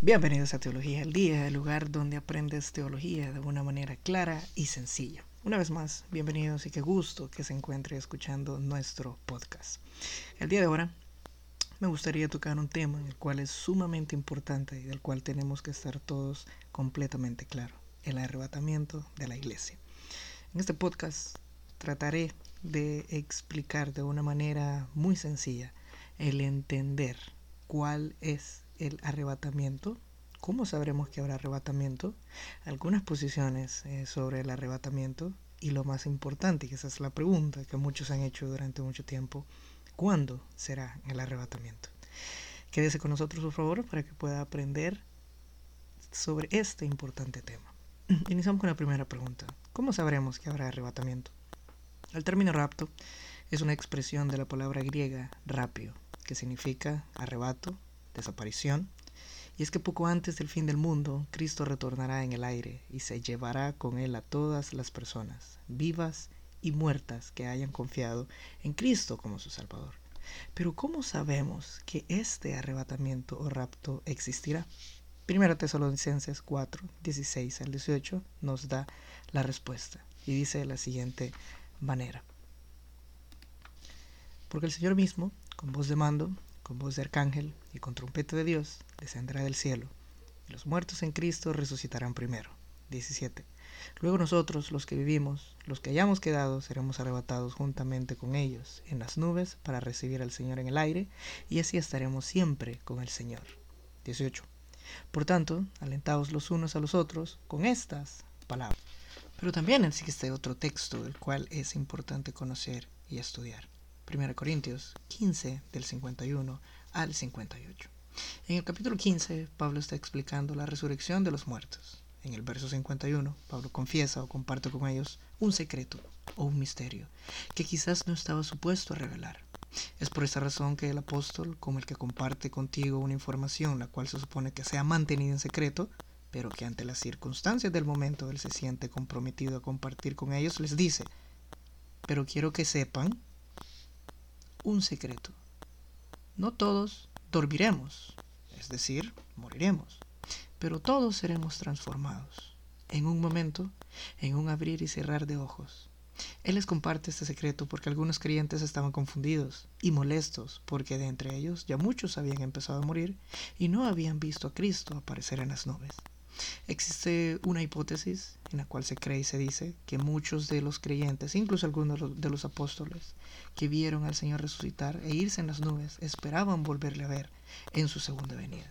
Bienvenidos a Teología al Día, el lugar donde aprendes teología de una manera clara y sencilla. Una vez más, bienvenidos y qué gusto que se encuentre escuchando nuestro podcast. El día de ahora me gustaría tocar un tema el cual es sumamente importante y del cual tenemos que estar todos completamente claros, el arrebatamiento de la iglesia. En este podcast trataré de explicar de una manera muy sencilla el entender cuál es el arrebatamiento. ¿Cómo sabremos que habrá arrebatamiento? Algunas posiciones eh, sobre el arrebatamiento y lo más importante, que esa es la pregunta que muchos han hecho durante mucho tiempo, ¿cuándo será el arrebatamiento? Quédese con nosotros, por favor, para que pueda aprender sobre este importante tema. Iniciamos con la primera pregunta. ¿Cómo sabremos que habrá arrebatamiento? El término rapto es una expresión de la palabra griega rapio, que significa arrebato, desaparición, y es que poco antes del fin del mundo, Cristo retornará en el aire y se llevará con él a todas las personas, vivas y muertas, que hayan confiado en Cristo como su Salvador. Pero ¿cómo sabemos que este arrebatamiento o rapto existirá? Primera Tesalonicenses 4, 16 al 18 nos da la respuesta y dice de la siguiente manera. Porque el Señor mismo, con voz de mando, con voz de arcángel y con trompeta de Dios, descenderá del cielo, y los muertos en Cristo resucitarán primero. 17. Luego nosotros, los que vivimos, los que hayamos quedado, seremos arrebatados juntamente con ellos en las nubes para recibir al Señor en el aire, y así estaremos siempre con el Señor. 18. Por tanto, alentaos los unos a los otros con estas palabras. Pero también existe otro texto del cual es importante conocer y estudiar. 1 Corintios 15 del 51 al 58. En el capítulo 15, Pablo está explicando la resurrección de los muertos. En el verso 51, Pablo confiesa o comparte con ellos un secreto o un misterio que quizás no estaba supuesto a revelar. Es por esa razón que el apóstol, como el que comparte contigo una información la cual se supone que sea mantenida en secreto, pero que ante las circunstancias del momento él se siente comprometido a compartir con ellos, les dice, pero quiero que sepan un secreto. No todos dormiremos, es decir, moriremos, pero todos seremos transformados en un momento, en un abrir y cerrar de ojos. Él les comparte este secreto porque algunos creyentes estaban confundidos y molestos porque de entre ellos ya muchos habían empezado a morir y no habían visto a Cristo aparecer en las nubes. Existe una hipótesis en la cual se cree y se dice que muchos de los creyentes, incluso algunos de los apóstoles, que vieron al Señor resucitar e irse en las nubes, esperaban volverle a ver en su segunda venida.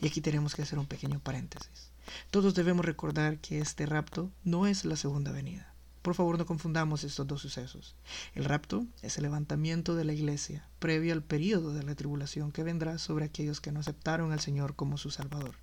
Y aquí tenemos que hacer un pequeño paréntesis. Todos debemos recordar que este rapto no es la segunda venida. Por favor, no confundamos estos dos sucesos. El rapto es el levantamiento de la iglesia previo al periodo de la tribulación que vendrá sobre aquellos que no aceptaron al Señor como su Salvador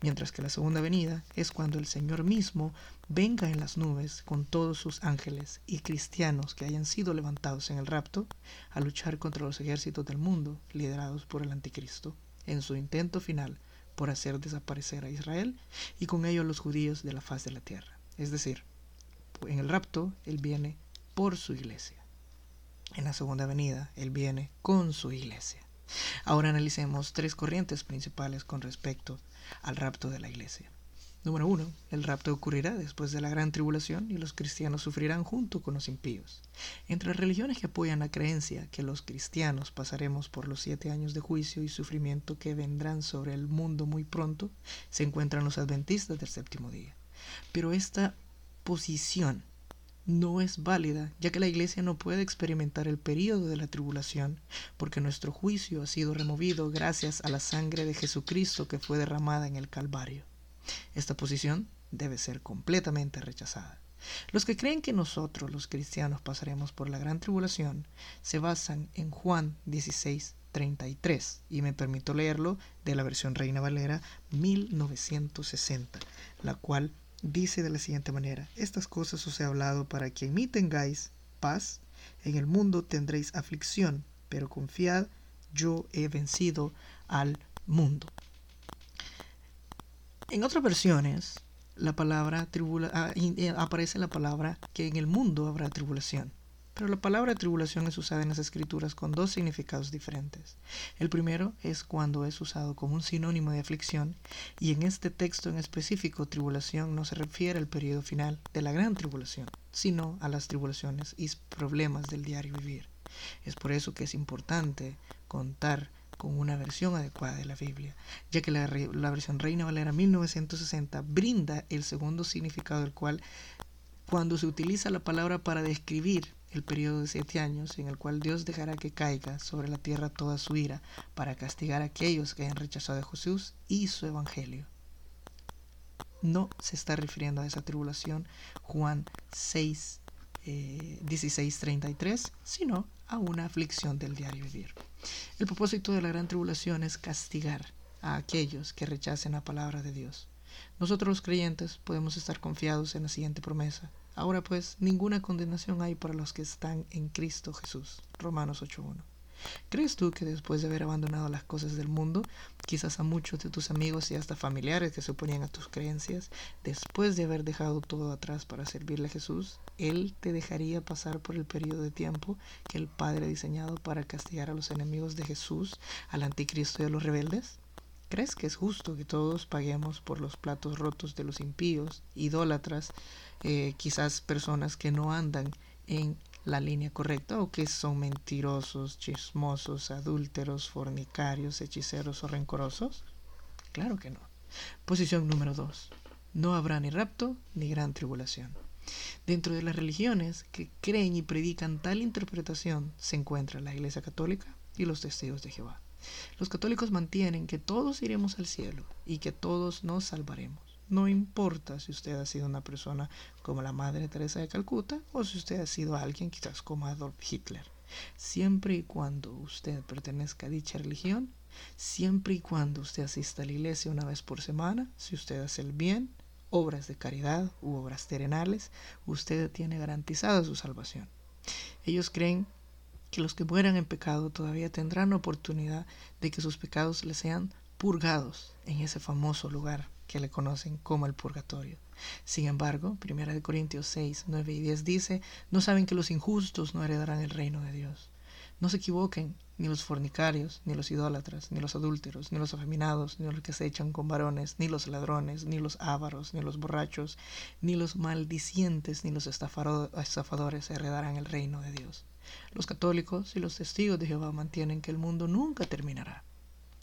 mientras que la segunda venida es cuando el Señor mismo venga en las nubes con todos sus ángeles y cristianos que hayan sido levantados en el rapto a luchar contra los ejércitos del mundo liderados por el anticristo en su intento final por hacer desaparecer a Israel y con ello a los judíos de la faz de la tierra. Es decir, en el rapto Él viene por su iglesia. En la segunda venida Él viene con su iglesia. Ahora analicemos tres corrientes principales con respecto al rapto de la iglesia. Número uno, el rapto ocurrirá después de la gran tribulación y los cristianos sufrirán junto con los impíos. Entre las religiones que apoyan la creencia que los cristianos pasaremos por los siete años de juicio y sufrimiento que vendrán sobre el mundo muy pronto, se encuentran los adventistas del séptimo día. Pero esta posición no es válida, ya que la iglesia no puede experimentar el período de la tribulación, porque nuestro juicio ha sido removido gracias a la sangre de Jesucristo que fue derramada en el Calvario. Esta posición debe ser completamente rechazada. Los que creen que nosotros, los cristianos, pasaremos por la gran tribulación, se basan en Juan 16, 33, y me permito leerlo de la versión Reina Valera 1960, la cual dice de la siguiente manera, estas cosas os he hablado para que en mí tengáis paz, en el mundo tendréis aflicción, pero confiad, yo he vencido al mundo. En otras versiones, la palabra tribula, ah, eh, aparece la palabra que en el mundo habrá tribulación. Pero la palabra tribulación es usada en las escrituras con dos significados diferentes. El primero es cuando es usado como un sinónimo de aflicción, y en este texto en específico tribulación no se refiere al periodo final de la gran tribulación, sino a las tribulaciones y problemas del diario vivir. Es por eso que es importante contar con una versión adecuada de la Biblia, ya que la, versión Reina Valera 1960 brinda el segundo significado del cual cuando se utiliza la palabra para describir el periodo de siete años en el cual Dios dejará que caiga sobre la tierra toda su ira para castigar a aquellos que hayan rechazado a Jesús y su evangelio. No se está refiriendo a esa tribulación Juan 6, eh, 16, 33, sino a una aflicción del diario vivir. El propósito de la gran tribulación es castigar a aquellos que rechacen la palabra de Dios. Nosotros los creyentes podemos estar confiados en la siguiente promesa. Ahora pues, ninguna condenación hay para los que están en Cristo Jesús. Romanos 8.1. ¿Crees tú que después de haber abandonado las cosas del mundo, quizás a muchos de tus amigos y hasta familiares que se oponían a tus creencias, después de haber dejado todo atrás para servirle a Jesús, Él te dejaría pasar por el periodo de tiempo que el Padre ha diseñado para castigar a los enemigos de Jesús, al anticristo y a los rebeldes? ¿Crees que es justo que todos paguemos por los platos rotos de los impíos, idólatras, eh, quizás personas que no andan en la línea correcta o que son mentirosos, chismosos, adúlteros, fornicarios, hechiceros o rencorosos? Claro que no. Posición número 2. No habrá ni rapto ni gran tribulación. Dentro de las religiones que creen y predican tal interpretación se encuentra la Iglesia Católica y los testigos de Jehová. Los católicos mantienen que todos iremos al cielo y que todos nos salvaremos. No importa si usted ha sido una persona como la Madre Teresa de Calcuta o si usted ha sido alguien quizás como Adolf Hitler. Siempre y cuando usted pertenezca a dicha religión, siempre y cuando usted asista a la iglesia una vez por semana, si usted hace el bien, obras de caridad u obras terrenales, usted tiene garantizada su salvación. Ellos creen que los que mueran en pecado todavía tendrán oportunidad de que sus pecados les sean purgados en ese famoso lugar que le conocen como el purgatorio. Sin embargo, 1 Corintios 6, 9 y 10 dice, no saben que los injustos no heredarán el reino de Dios. No se equivoquen, ni los fornicarios, ni los idólatras, ni los adúlteros, ni los afeminados, ni los que se echan con varones, ni los ladrones, ni los ávaros, ni los borrachos, ni los maldicientes, ni los estafadores heredarán el reino de Dios. Los católicos y los testigos de Jehová mantienen que el mundo nunca terminará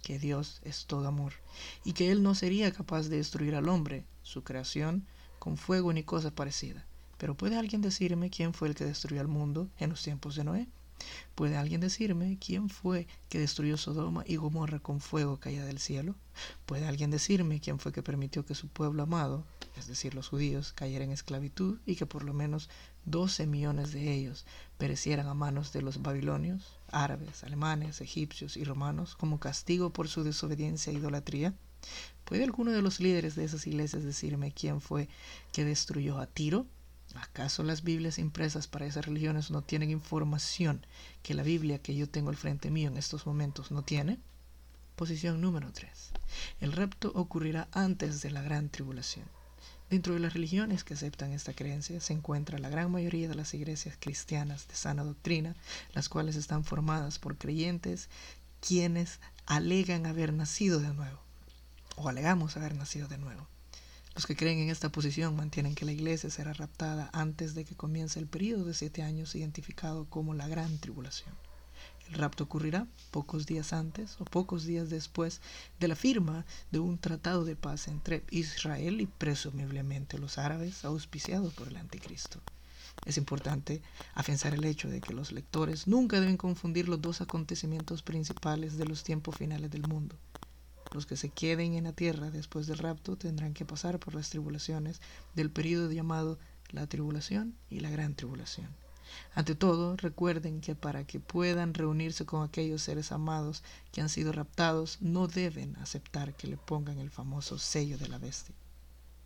que Dios es todo amor y que Él no sería capaz de destruir al hombre, su creación, con fuego ni cosa parecida. Pero ¿puede alguien decirme quién fue el que destruyó al mundo en los tiempos de Noé? ¿Puede alguien decirme quién fue que destruyó Sodoma y Gomorra con fuego caída del cielo? ¿Puede alguien decirme quién fue que permitió que su pueblo amado, es decir, los judíos, cayera en esclavitud y que por lo menos 12 millones de ellos perecieran a manos de los babilonios, árabes, alemanes, egipcios y romanos como castigo por su desobediencia e idolatría? ¿Puede alguno de los líderes de esas iglesias decirme quién fue que destruyó a Tiro? ¿Acaso las Biblias impresas para esas religiones no tienen información que la Biblia que yo tengo al frente mío en estos momentos no tiene? Posición número 3. El rapto ocurrirá antes de la gran tribulación. Dentro de las religiones que aceptan esta creencia se encuentra la gran mayoría de las iglesias cristianas de sana doctrina, las cuales están formadas por creyentes quienes alegan haber nacido de nuevo, o alegamos haber nacido de nuevo. Los que creen en esta posición mantienen que la iglesia será raptada antes de que comience el periodo de siete años identificado como la gran tribulación. El rapto ocurrirá pocos días antes o pocos días después de la firma de un tratado de paz entre Israel y presumiblemente los árabes auspiciados por el anticristo. Es importante afianzar el hecho de que los lectores nunca deben confundir los dos acontecimientos principales de los tiempos finales del mundo. Los que se queden en la tierra después del rapto tendrán que pasar por las tribulaciones del periodo llamado la tribulación y la gran tribulación. Ante todo, recuerden que para que puedan reunirse con aquellos seres amados que han sido raptados, no deben aceptar que le pongan el famoso sello de la bestia.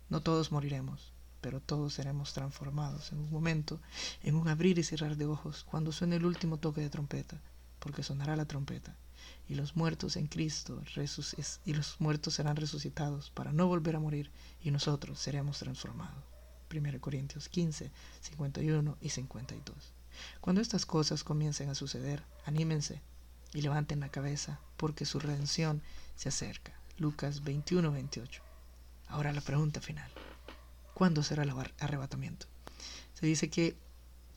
No todos moriremos, pero todos seremos transformados en un momento, en un abrir y cerrar de ojos, cuando suene el último toque de trompeta, porque sonará la trompeta, y los muertos en Cristo y los muertos serán resucitados para no volver a morir, y nosotros seremos transformados. 1 Corintios 15, 51 y 52. Cuando estas cosas comiencen a suceder, anímense y levanten la cabeza, porque su redención se acerca. Lucas 21, 28. Ahora la pregunta final. ¿Cuándo será el arrebatamiento? Se dice que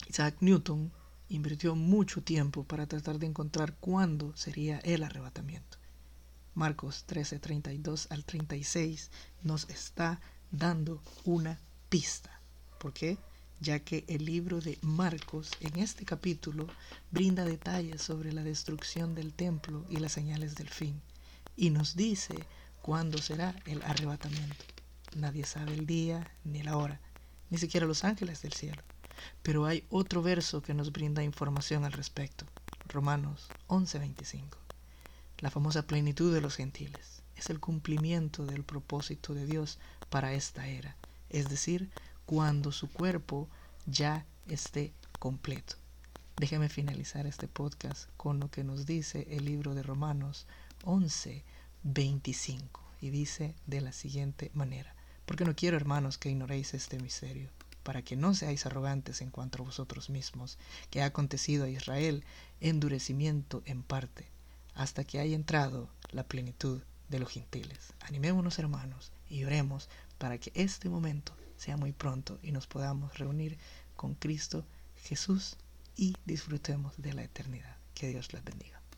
Isaac Newton invirtió mucho tiempo para tratar de encontrar cuándo sería el arrebatamiento. Marcos 13, 32 al 36 nos está dando una pista. ¿Por qué? Ya que el libro de Marcos en este capítulo brinda detalles sobre la destrucción del templo y las señales del fin y nos dice cuándo será el arrebatamiento. Nadie sabe el día ni la hora, ni siquiera los ángeles del cielo. Pero hay otro verso que nos brinda información al respecto. Romanos 11:25. La famosa plenitud de los gentiles es el cumplimiento del propósito de Dios para esta era, es decir, cuando su cuerpo ya esté completo. Déjeme finalizar este podcast con lo que nos dice el libro de Romanos 11:25 y dice de la siguiente manera, porque no quiero hermanos que ignoréis este misterio para que no seáis arrogantes en cuanto a vosotros mismos, que ha acontecido a Israel endurecimiento en parte, hasta que haya entrado la plenitud de los gentiles. Animémonos hermanos y oremos para que este momento sea muy pronto y nos podamos reunir con Cristo Jesús y disfrutemos de la eternidad. Que Dios les bendiga.